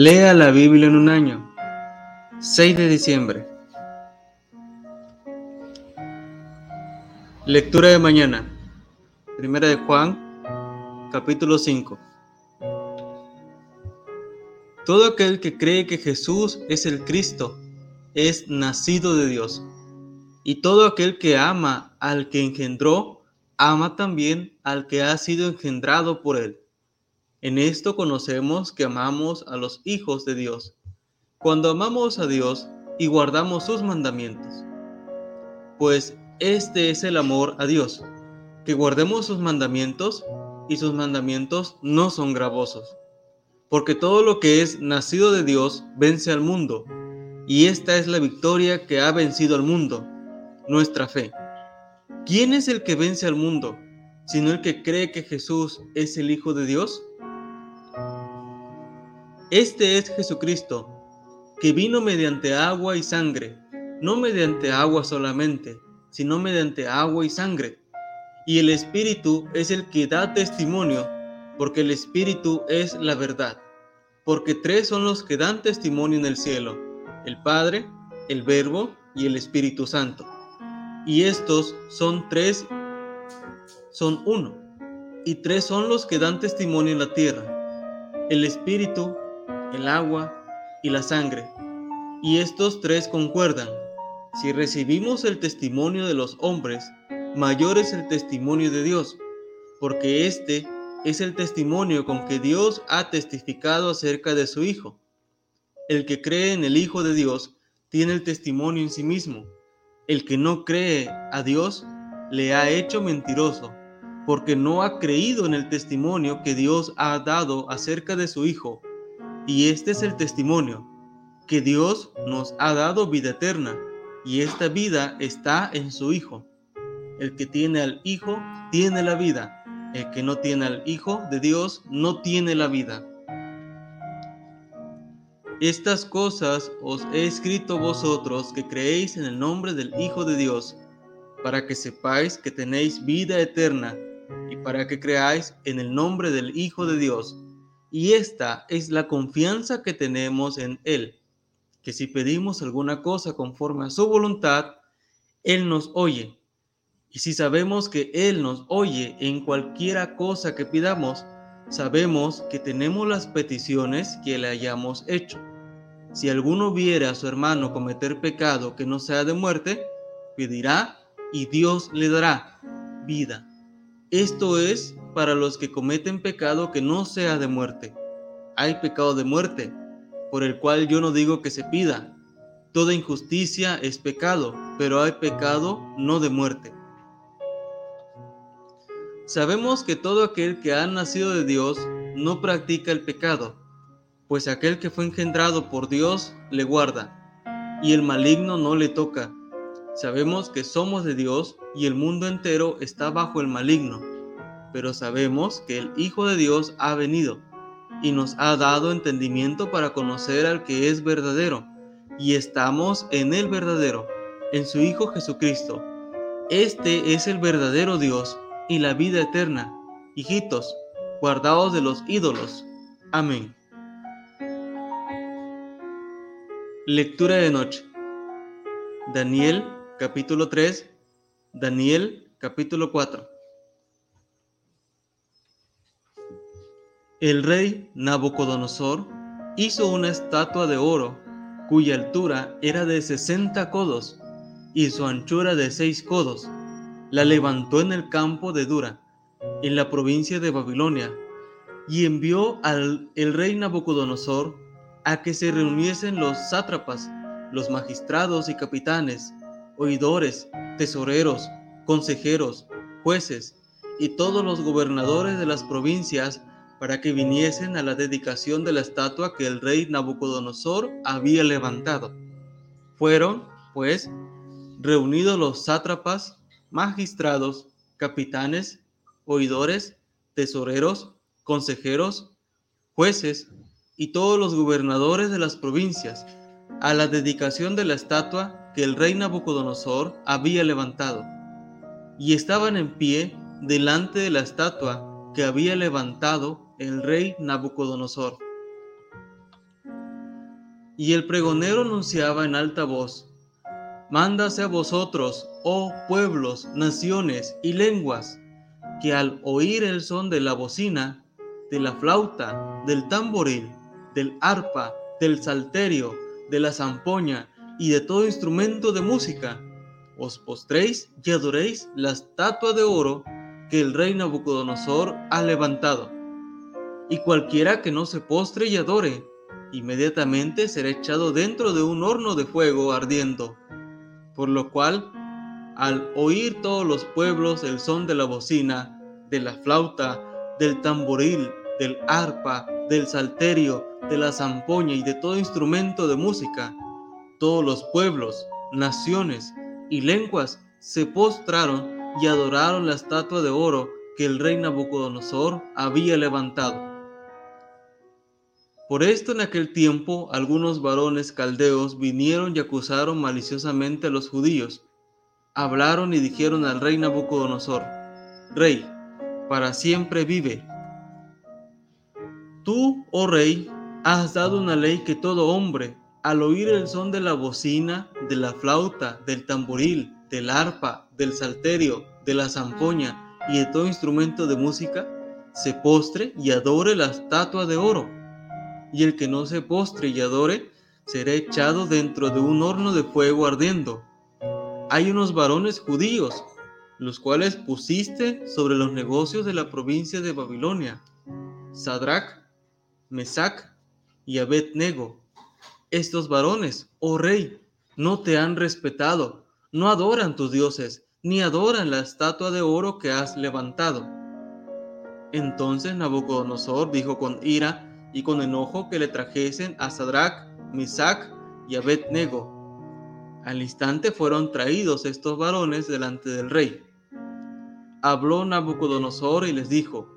Lea la Biblia en un año. 6 de diciembre. Lectura de mañana. Primera de Juan, capítulo 5. Todo aquel que cree que Jesús es el Cristo es nacido de Dios. Y todo aquel que ama al que engendró, ama también al que ha sido engendrado por él. En esto conocemos que amamos a los hijos de Dios, cuando amamos a Dios y guardamos sus mandamientos. Pues este es el amor a Dios, que guardemos sus mandamientos y sus mandamientos no son gravosos. Porque todo lo que es nacido de Dios vence al mundo, y esta es la victoria que ha vencido al mundo, nuestra fe. ¿Quién es el que vence al mundo, sino el que cree que Jesús es el Hijo de Dios? Este es Jesucristo, que vino mediante agua y sangre, no mediante agua solamente, sino mediante agua y sangre. Y el Espíritu es el que da testimonio, porque el Espíritu es la verdad. Porque tres son los que dan testimonio en el cielo, el Padre, el Verbo y el Espíritu Santo. Y estos son tres, son uno, y tres son los que dan testimonio en la tierra, el Espíritu, el agua y la sangre. Y estos tres concuerdan. Si recibimos el testimonio de los hombres, mayor es el testimonio de Dios, porque este es el testimonio con que Dios ha testificado acerca de su Hijo. El que cree en el Hijo de Dios tiene el testimonio en sí mismo. El que no cree a Dios le ha hecho mentiroso, porque no ha creído en el testimonio que Dios ha dado acerca de su Hijo. Y este es el testimonio, que Dios nos ha dado vida eterna, y esta vida está en su Hijo. El que tiene al Hijo tiene la vida, el que no tiene al Hijo de Dios no tiene la vida. Estas cosas os he escrito vosotros que creéis en el nombre del Hijo de Dios, para que sepáis que tenéis vida eterna, y para que creáis en el nombre del Hijo de Dios y esta es la confianza que tenemos en Él, que si pedimos alguna cosa conforme a su voluntad, Él nos oye. Y si sabemos que Él nos oye en cualquiera cosa que pidamos, sabemos que tenemos las peticiones que le hayamos hecho. Si alguno viere a su hermano cometer pecado que no sea de muerte, pedirá y Dios le dará vida. Esto es para los que cometen pecado que no sea de muerte. Hay pecado de muerte, por el cual yo no digo que se pida. Toda injusticia es pecado, pero hay pecado no de muerte. Sabemos que todo aquel que ha nacido de Dios no practica el pecado, pues aquel que fue engendrado por Dios le guarda, y el maligno no le toca. Sabemos que somos de Dios y el mundo entero está bajo el maligno, pero sabemos que el Hijo de Dios ha venido y nos ha dado entendimiento para conocer al que es verdadero, y estamos en el verdadero, en su Hijo Jesucristo. Este es el verdadero Dios y la vida eterna. Hijitos, guardaos de los ídolos. Amén. Lectura de noche. Daniel capítulo 3, Daniel capítulo 4. El rey Nabucodonosor hizo una estatua de oro cuya altura era de 60 codos y su anchura de 6 codos. La levantó en el campo de Dura, en la provincia de Babilonia, y envió al el rey Nabucodonosor a que se reuniesen los sátrapas, los magistrados y capitanes, oidores, tesoreros, consejeros, jueces y todos los gobernadores de las provincias para que viniesen a la dedicación de la estatua que el rey Nabucodonosor había levantado. Fueron, pues, reunidos los sátrapas, magistrados, capitanes, oidores, tesoreros, consejeros, jueces y todos los gobernadores de las provincias a la dedicación de la estatua que el rey Nabucodonosor había levantado, y estaban en pie delante de la estatua que había levantado el rey Nabucodonosor. Y el pregonero anunciaba en alta voz, Mándase a vosotros, oh pueblos, naciones y lenguas, que al oír el son de la bocina, de la flauta, del tamboril, del arpa, del salterio, de la zampoña y de todo instrumento de música, os postréis y adoréis la estatua de oro que el rey Nabucodonosor ha levantado. Y cualquiera que no se postre y adore, inmediatamente será echado dentro de un horno de fuego ardiendo. Por lo cual, al oír todos los pueblos el son de la bocina, de la flauta, del tamboril, del arpa, del salterio, de la zampoña y de todo instrumento de música, todos los pueblos, naciones y lenguas se postraron y adoraron la estatua de oro que el rey Nabucodonosor había levantado. Por esto en aquel tiempo algunos varones caldeos vinieron y acusaron maliciosamente a los judíos. Hablaron y dijeron al rey Nabucodonosor, Rey, para siempre vive. Tú, oh rey, has dado una ley que todo hombre, al oír el son de la bocina, de la flauta, del tamboril, del arpa, del salterio, de la zampoña y de todo instrumento de música, se postre y adore la estatua de oro. Y el que no se postre y adore, será echado dentro de un horno de fuego ardiendo. Hay unos varones judíos, los cuales pusiste sobre los negocios de la provincia de Babilonia, Sadrach, Mesach y Abednego. Estos varones, oh rey, no te han respetado, no adoran tus dioses, ni adoran la estatua de oro que has levantado. Entonces Nabucodonosor dijo con ira y con enojo que le trajesen a Sadrach, Mesach y Abednego. Al instante fueron traídos estos varones delante del rey. Habló Nabucodonosor y les dijo,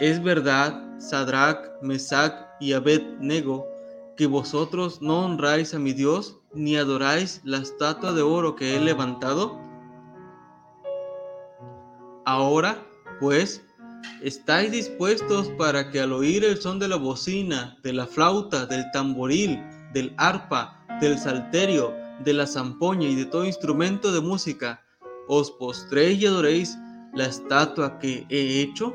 Es verdad, Sadrach, Mesach y Abednego, que vosotros no honráis a mi Dios ni adoráis la estatua de oro que he levantado? Ahora, pues, ¿estáis dispuestos para que al oír el son de la bocina, de la flauta, del tamboril, del arpa, del salterio, de la zampoña y de todo instrumento de música, os postréis y adoréis la estatua que he hecho?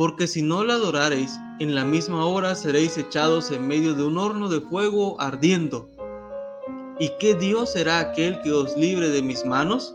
porque si no la adorareis, en la misma hora seréis echados en medio de un horno de fuego ardiendo. ¿Y qué Dios será aquel que os libre de mis manos?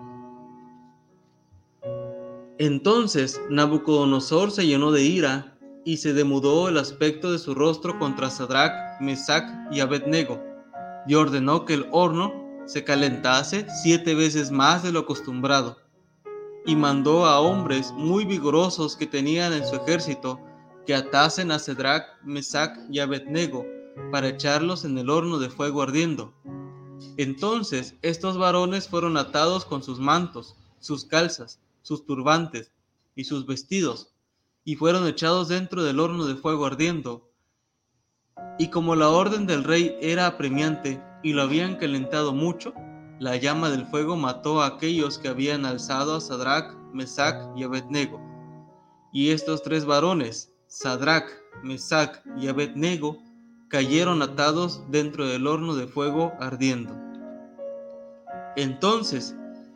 Entonces Nabucodonosor se llenó de ira y se demudó el aspecto de su rostro contra Sadrach, Mesach y Abednego, y ordenó que el horno se calentase siete veces más de lo acostumbrado y mandó a hombres muy vigorosos que tenían en su ejército que atasen a Cedrac, Mesac y Abednego para echarlos en el horno de fuego ardiendo. Entonces estos varones fueron atados con sus mantos, sus calzas, sus turbantes y sus vestidos, y fueron echados dentro del horno de fuego ardiendo. Y como la orden del rey era apremiante y lo habían calentado mucho, la llama del fuego mató a aquellos que habían alzado a Sadrach, Mesach y Abednego. Y estos tres varones, Sadrach, Mesach y Abednego, cayeron atados dentro del horno de fuego ardiendo. Entonces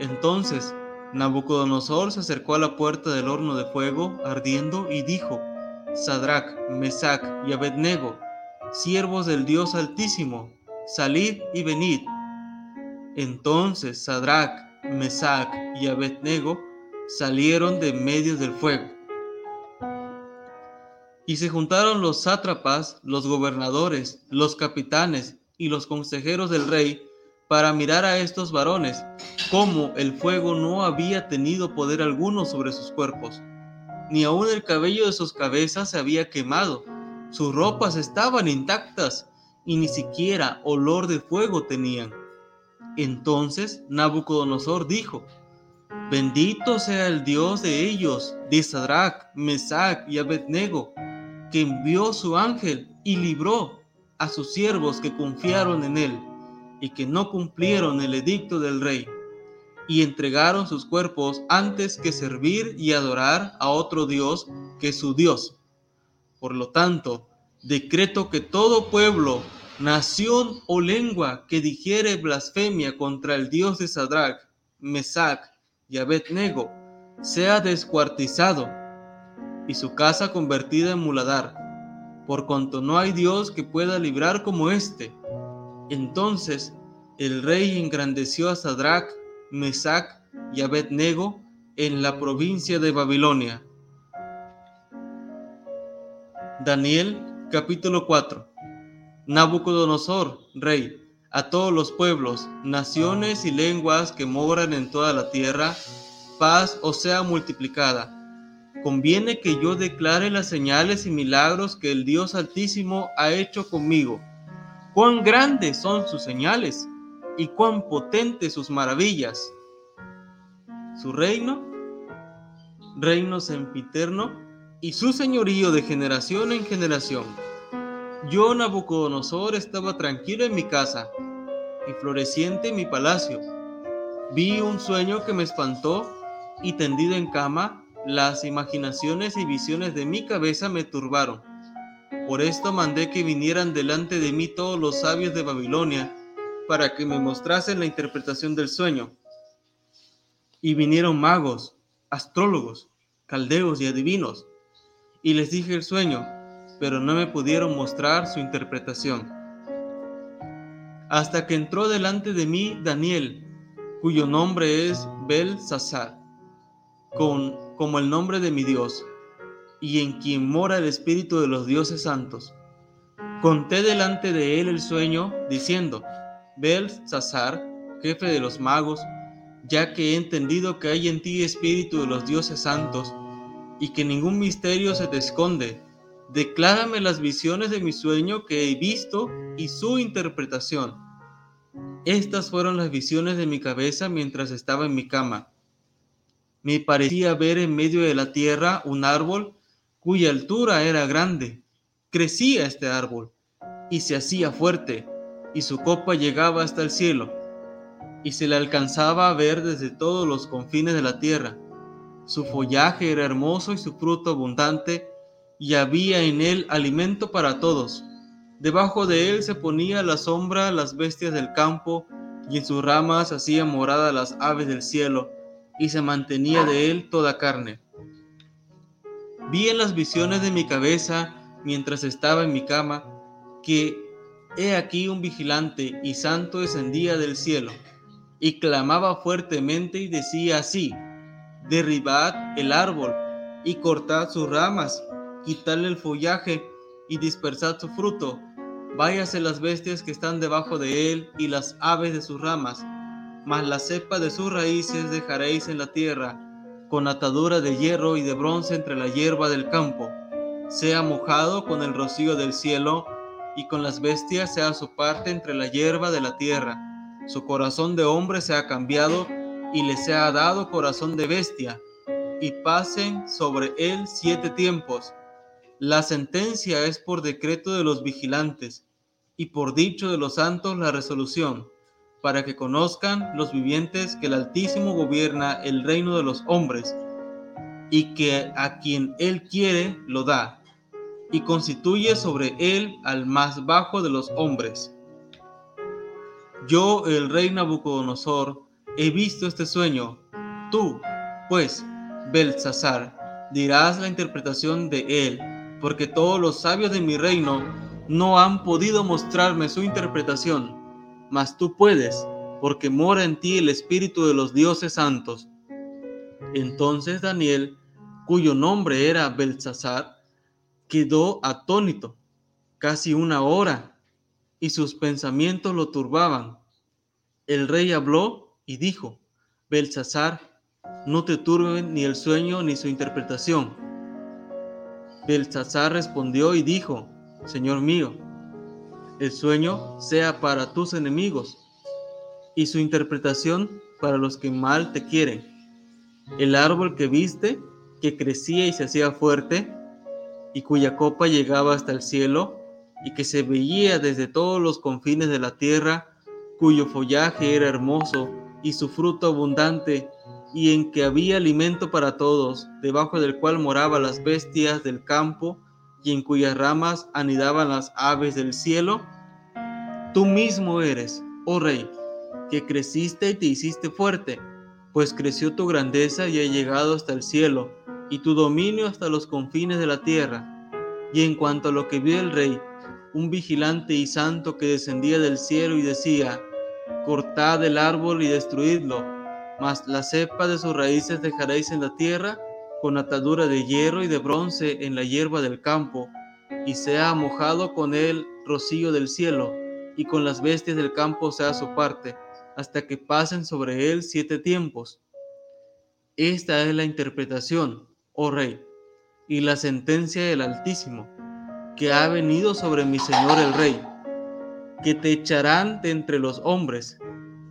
Entonces Nabucodonosor se acercó a la puerta del horno de fuego ardiendo y dijo, Sadrach, Mesach y Abednego, siervos del Dios Altísimo, salid y venid. Entonces Sadrach, Mesach y Abednego salieron de medio del fuego. Y se juntaron los sátrapas, los gobernadores, los capitanes y los consejeros del rey para mirar a estos varones, cómo el fuego no había tenido poder alguno sobre sus cuerpos, ni aun el cabello de sus cabezas se había quemado, sus ropas estaban intactas y ni siquiera olor de fuego tenían. Entonces Nabucodonosor dijo, Bendito sea el Dios de ellos, de Sadrach, Mesach y Abednego, que envió su ángel y libró a sus siervos que confiaron en él y que no cumplieron el edicto del rey, y entregaron sus cuerpos antes que servir y adorar a otro Dios que su Dios. Por lo tanto, decreto que todo pueblo, nación o lengua que dijere blasfemia contra el Dios de Sadrach, Mesach y Abednego sea descuartizado y su casa convertida en muladar, por cuanto no hay Dios que pueda librar como éste entonces el rey engrandeció a Sadrach, Mesach y Abednego en la provincia de Babilonia. Daniel capítulo 4 Nabucodonosor, rey, a todos los pueblos, naciones y lenguas que moran en toda la tierra, paz os sea multiplicada. Conviene que yo declare las señales y milagros que el Dios Altísimo ha hecho conmigo cuán grandes son sus señales y cuán potentes sus maravillas. Su reino, reino sempiterno, y su señorío de generación en generación. Yo, Nabucodonosor, estaba tranquilo en mi casa y floreciente en mi palacio. Vi un sueño que me espantó y tendido en cama, las imaginaciones y visiones de mi cabeza me turbaron. Por esto mandé que vinieran delante de mí todos los sabios de Babilonia, para que me mostrasen la interpretación del sueño. Y vinieron magos, astrólogos, caldeos y adivinos, y les dije el sueño, pero no me pudieron mostrar su interpretación. Hasta que entró delante de mí Daniel, cuyo nombre es Belsasar, con, como el nombre de mi Dios y en quien mora el Espíritu de los dioses santos. Conté delante de él el sueño, diciendo, Belsasar, jefe de los magos, ya que he entendido que hay en ti Espíritu de los dioses santos, y que ningún misterio se te esconde, declárame las visiones de mi sueño que he visto y su interpretación. Estas fueron las visiones de mi cabeza mientras estaba en mi cama. Me parecía ver en medio de la tierra un árbol cuya altura era grande. Crecía este árbol y se hacía fuerte, y su copa llegaba hasta el cielo, y se le alcanzaba a ver desde todos los confines de la tierra. Su follaje era hermoso y su fruto abundante, y había en él alimento para todos. Debajo de él se ponía la sombra las bestias del campo, y en sus ramas hacían morada las aves del cielo, y se mantenía de él toda carne. Vi en las visiones de mi cabeza mientras estaba en mi cama que he aquí un vigilante y santo descendía del cielo y clamaba fuertemente y decía así, derribad el árbol y cortad sus ramas, quitadle el follaje y dispersad su fruto, váyase las bestias que están debajo de él y las aves de sus ramas, mas la cepa de sus raíces dejaréis en la tierra con atadura de hierro y de bronce entre la hierba del campo, sea mojado con el rocío del cielo, y con las bestias sea su parte entre la hierba de la tierra. Su corazón de hombre sea cambiado, y le sea dado corazón de bestia, y pasen sobre él siete tiempos. La sentencia es por decreto de los vigilantes, y por dicho de los santos la resolución para que conozcan los vivientes que el Altísimo gobierna el reino de los hombres, y que a quien Él quiere lo da, y constituye sobre Él al más bajo de los hombres. Yo, el rey Nabucodonosor, he visto este sueño. Tú, pues, Belsasar, dirás la interpretación de él, porque todos los sabios de mi reino no han podido mostrarme su interpretación, mas tú puedes, porque mora en ti el Espíritu de los dioses santos. Entonces Daniel, cuyo nombre era Belsasar, quedó atónito casi una hora y sus pensamientos lo turbaban. El rey habló y dijo, Belsasar, no te turben ni el sueño ni su interpretación. Belsasar respondió y dijo, Señor mío, el sueño sea para tus enemigos y su interpretación para los que mal te quieren. El árbol que viste, que crecía y se hacía fuerte, y cuya copa llegaba hasta el cielo, y que se veía desde todos los confines de la tierra, cuyo follaje era hermoso y su fruto abundante, y en que había alimento para todos, debajo del cual moraban las bestias del campo, y en cuyas ramas anidaban las aves del cielo, tú mismo eres, oh rey, que creciste y te hiciste fuerte, pues creció tu grandeza y ha llegado hasta el cielo, y tu dominio hasta los confines de la tierra. Y en cuanto a lo que vio el rey, un vigilante y santo que descendía del cielo y decía, cortad el árbol y destruidlo, mas la cepa de sus raíces dejaréis en la tierra, con atadura de hierro y de bronce en la hierba del campo, y sea mojado con el rocío del cielo, y con las bestias del campo sea su parte, hasta que pasen sobre él siete tiempos. Esta es la interpretación, oh rey, y la sentencia del Altísimo que ha venido sobre mi Señor el Rey, que te echarán de entre los hombres,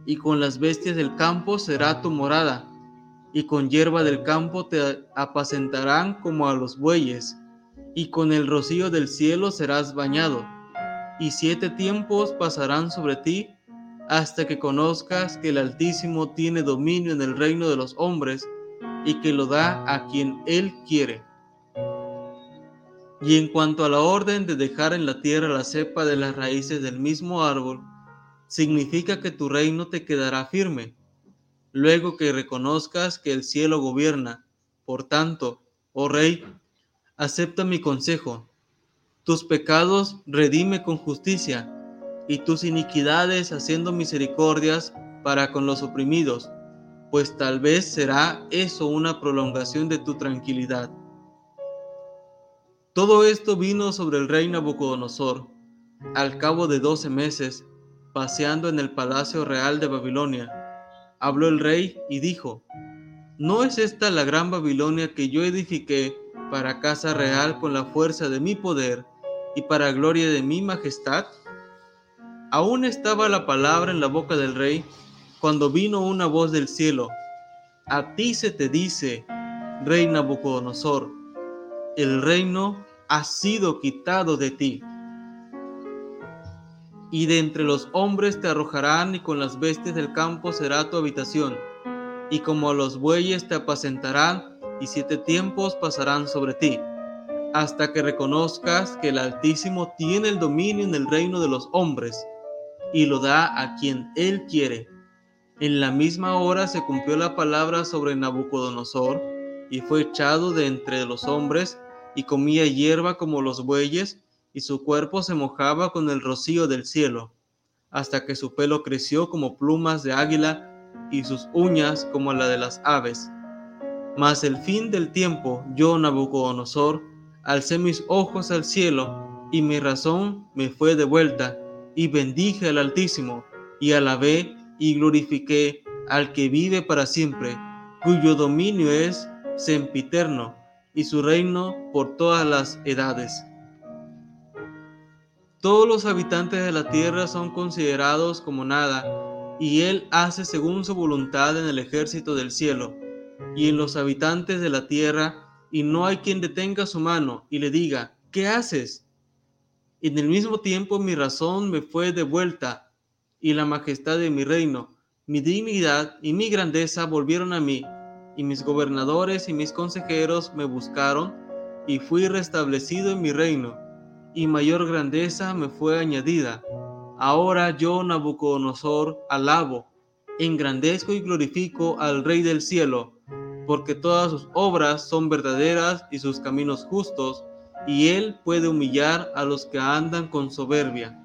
y con las bestias del campo será tu morada, y con hierba del campo te apacentarán como a los bueyes, y con el rocío del cielo serás bañado, y siete tiempos pasarán sobre ti, hasta que conozcas que el Altísimo tiene dominio en el reino de los hombres, y que lo da a quien él quiere. Y en cuanto a la orden de dejar en la tierra la cepa de las raíces del mismo árbol, significa que tu reino te quedará firme, luego que reconozcas que el cielo gobierna. Por tanto, oh rey, acepta mi consejo. Tus pecados redime con justicia, y tus iniquidades haciendo misericordias para con los oprimidos, pues tal vez será eso una prolongación de tu tranquilidad. Todo esto vino sobre el rey Nabucodonosor, al cabo de doce meses, paseando en el palacio real de Babilonia. Habló el rey y dijo, ¿no es esta la gran Babilonia que yo edifiqué para casa real con la fuerza de mi poder y para gloria de mi majestad? Aún estaba la palabra en la boca del rey cuando vino una voz del cielo. A ti se te dice, rey Nabucodonosor, el reino ha sido quitado de ti. Y de entre los hombres te arrojarán y con las bestias del campo será tu habitación. Y como a los bueyes te apacentarán y siete tiempos pasarán sobre ti, hasta que reconozcas que el Altísimo tiene el dominio en el reino de los hombres y lo da a quien él quiere. En la misma hora se cumplió la palabra sobre Nabucodonosor y fue echado de entre los hombres y comía hierba como los bueyes, y su cuerpo se mojaba con el rocío del cielo, hasta que su pelo creció como plumas de águila y sus uñas como la de las aves. Mas el fin del tiempo, yo, Nabucodonosor, alcé mis ojos al cielo, y mi razón me fue de vuelta, y bendije al Altísimo, y alabé y glorifiqué al que vive para siempre, cuyo dominio es sempiterno y su reino por todas las edades. Todos los habitantes de la tierra son considerados como nada, y Él hace según su voluntad en el ejército del cielo, y en los habitantes de la tierra, y no hay quien detenga su mano y le diga, ¿qué haces? En el mismo tiempo mi razón me fue devuelta, y la majestad de mi reino, mi dignidad y mi grandeza volvieron a mí, y mis gobernadores y mis consejeros me buscaron, y fui restablecido en mi reino, y mayor grandeza me fue añadida. Ahora yo, Nabucodonosor, alabo, engrandezco y glorifico al Rey del cielo, porque todas sus obras son verdaderas y sus caminos justos, y Él puede humillar a los que andan con soberbia.